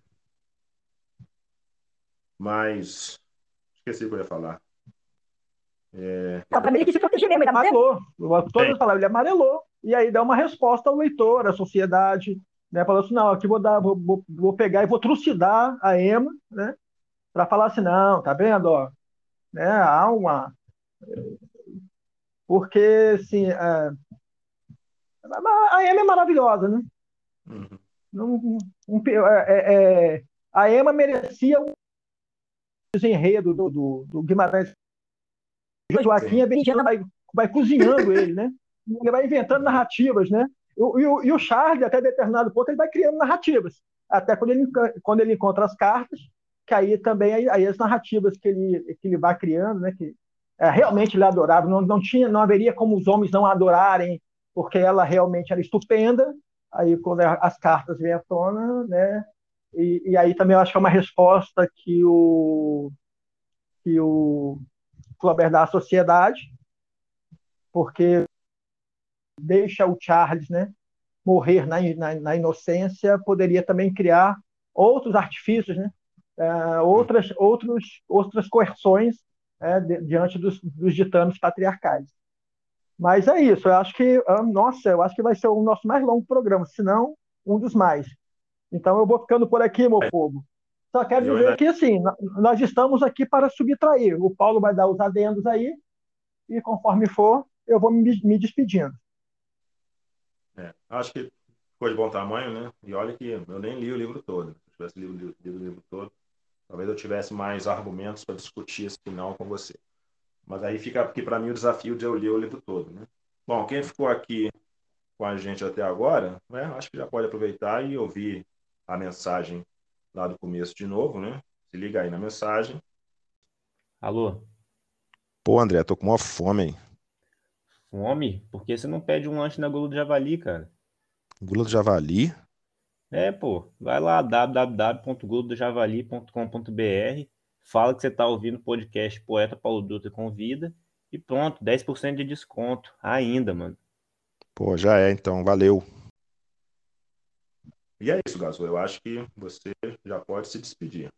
mas esqueci o que eu ia falar. É... Também ele quis se proteger mesmo, ele amarelou. Todas palavras, ele amarelou. E aí dá uma resposta ao leitor, à sociedade, né? Falou assim, não, aqui vou dar, vou, vou pegar e vou trucidar a Emma, né? Para falar assim, não, tá vendo, ó, né? Há uma porque assim, é... a Emma é maravilhosa, né? Uhum. Não, um, é, é, é, a Emma merecia um desenredo do, do, do Guimarães. Joaquim Avenidiana vai, vai cozinhando ele, né? Ele vai inventando narrativas, né? E, e, e, o Charles, até determinado ponto, ele vai criando narrativas. Até quando ele, quando ele encontra as cartas, que aí também aí, aí as narrativas que ele, que ele vai criando, né? Que é, realmente ele adorava. Não, não, tinha, não haveria como os homens não adorarem, porque ela realmente era estupenda. Aí quando as cartas vêm à tona, né? E, e, aí também eu acho que é uma resposta que o que o Flaubert dá à sociedade, porque deixa o Charles, né, morrer na, na, na inocência, poderia também criar outros artifícios, né, uh, outras outros outras coerções é, de, diante dos, dos ditames patriarcais. Mas é isso, eu acho que, ah, nossa, eu acho que vai ser o nosso mais longo programa, se não um dos mais. Então eu vou ficando por aqui, meu povo. Só quero dizer que, assim, nós estamos aqui para subtrair. O Paulo vai dar os adendos aí, e conforme for, eu vou me, me despedindo. É, acho que ficou de bom tamanho, né? E olha que eu nem li o livro todo. Se eu tivesse lido, lido o livro todo, talvez eu tivesse mais argumentos para discutir esse final com você. Mas aí fica aqui para mim o desafio de eu ler o livro todo, né? Bom, quem ficou aqui com a gente até agora, né, acho que já pode aproveitar e ouvir a mensagem lá do começo de novo, né? Se liga aí na mensagem. Alô? Pô, André, tô com uma fome, hein? Fome? Por que você não pede um lanche na Gula do Javali, cara? Gula do Javali? É, pô. Vai lá, www.gulodojavali.com.br fala que você tá ouvindo o podcast Poeta Paulo Dutra Convida e pronto, 10% de desconto ainda, mano. Pô, já é, então. Valeu. E é isso, Gasol. Eu acho que você já pode se despedir.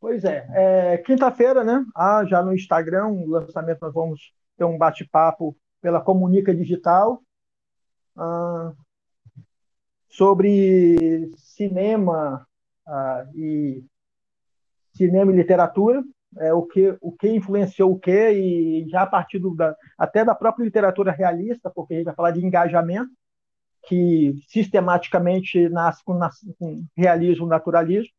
Pois é. é Quinta-feira, né? Ah, já no Instagram, o lançamento, nós vamos ter um bate-papo pela Comunica Digital ah, sobre cinema ah, e cinema e literatura é, o, que, o que influenciou o que, e já a partir do, da, até da própria literatura realista, porque a gente vai falar de engajamento, que sistematicamente nasce com, com realismo, naturalismo,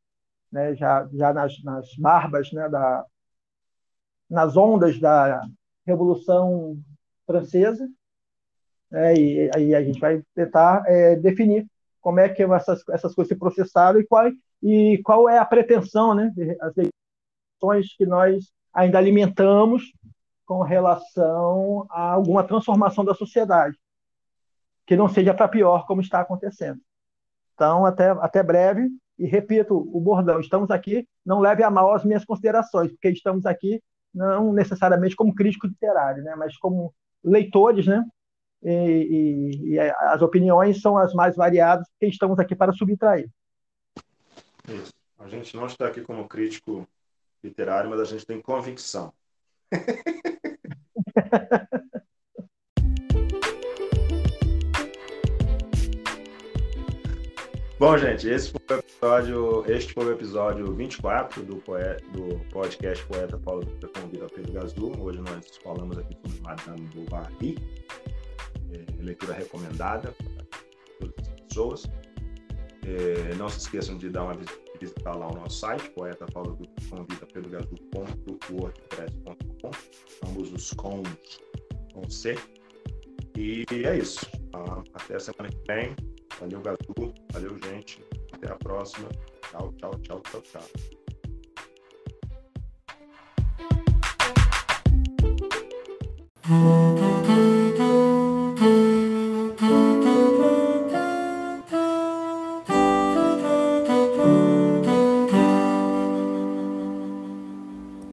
né, já, já nas, nas barbas, né, da, nas ondas da, Revolução Francesa, né, e aí a gente vai tentar é, definir como é que essas, essas coisas se processaram e qual, e qual é a pretensão, né, as eleições que nós ainda alimentamos com relação a alguma transformação da sociedade, que não seja para pior, como está acontecendo. Então, até, até breve, e repito o bordão: estamos aqui, não leve a mal as minhas considerações, porque estamos aqui não necessariamente como crítico literário, né, mas como leitores, né, e, e, e, as opiniões são as mais variadas que estamos aqui para subtrair. Isso. A gente não está aqui como crítico literário, mas a gente tem convicção. Bom, gente, esse foi o episódio, este foi o episódio 24 do, poeta, do podcast Poeta Paulo Dutra Convida Pedro Gazul. Hoje nós falamos aqui sobre Madame Bovary, é, leitura recomendada para todas as pessoas. É, não se esqueçam de dar uma visitar lá o nosso site, poeta Paulo Dutra Convida Pedro Gazul.wordpress.com, ambos os com, com C. E é isso. Ah, até a semana que vem. Valeu, Gatu. Valeu, gente. Até a próxima. Tchau, tchau, tchau, tchau, tchau.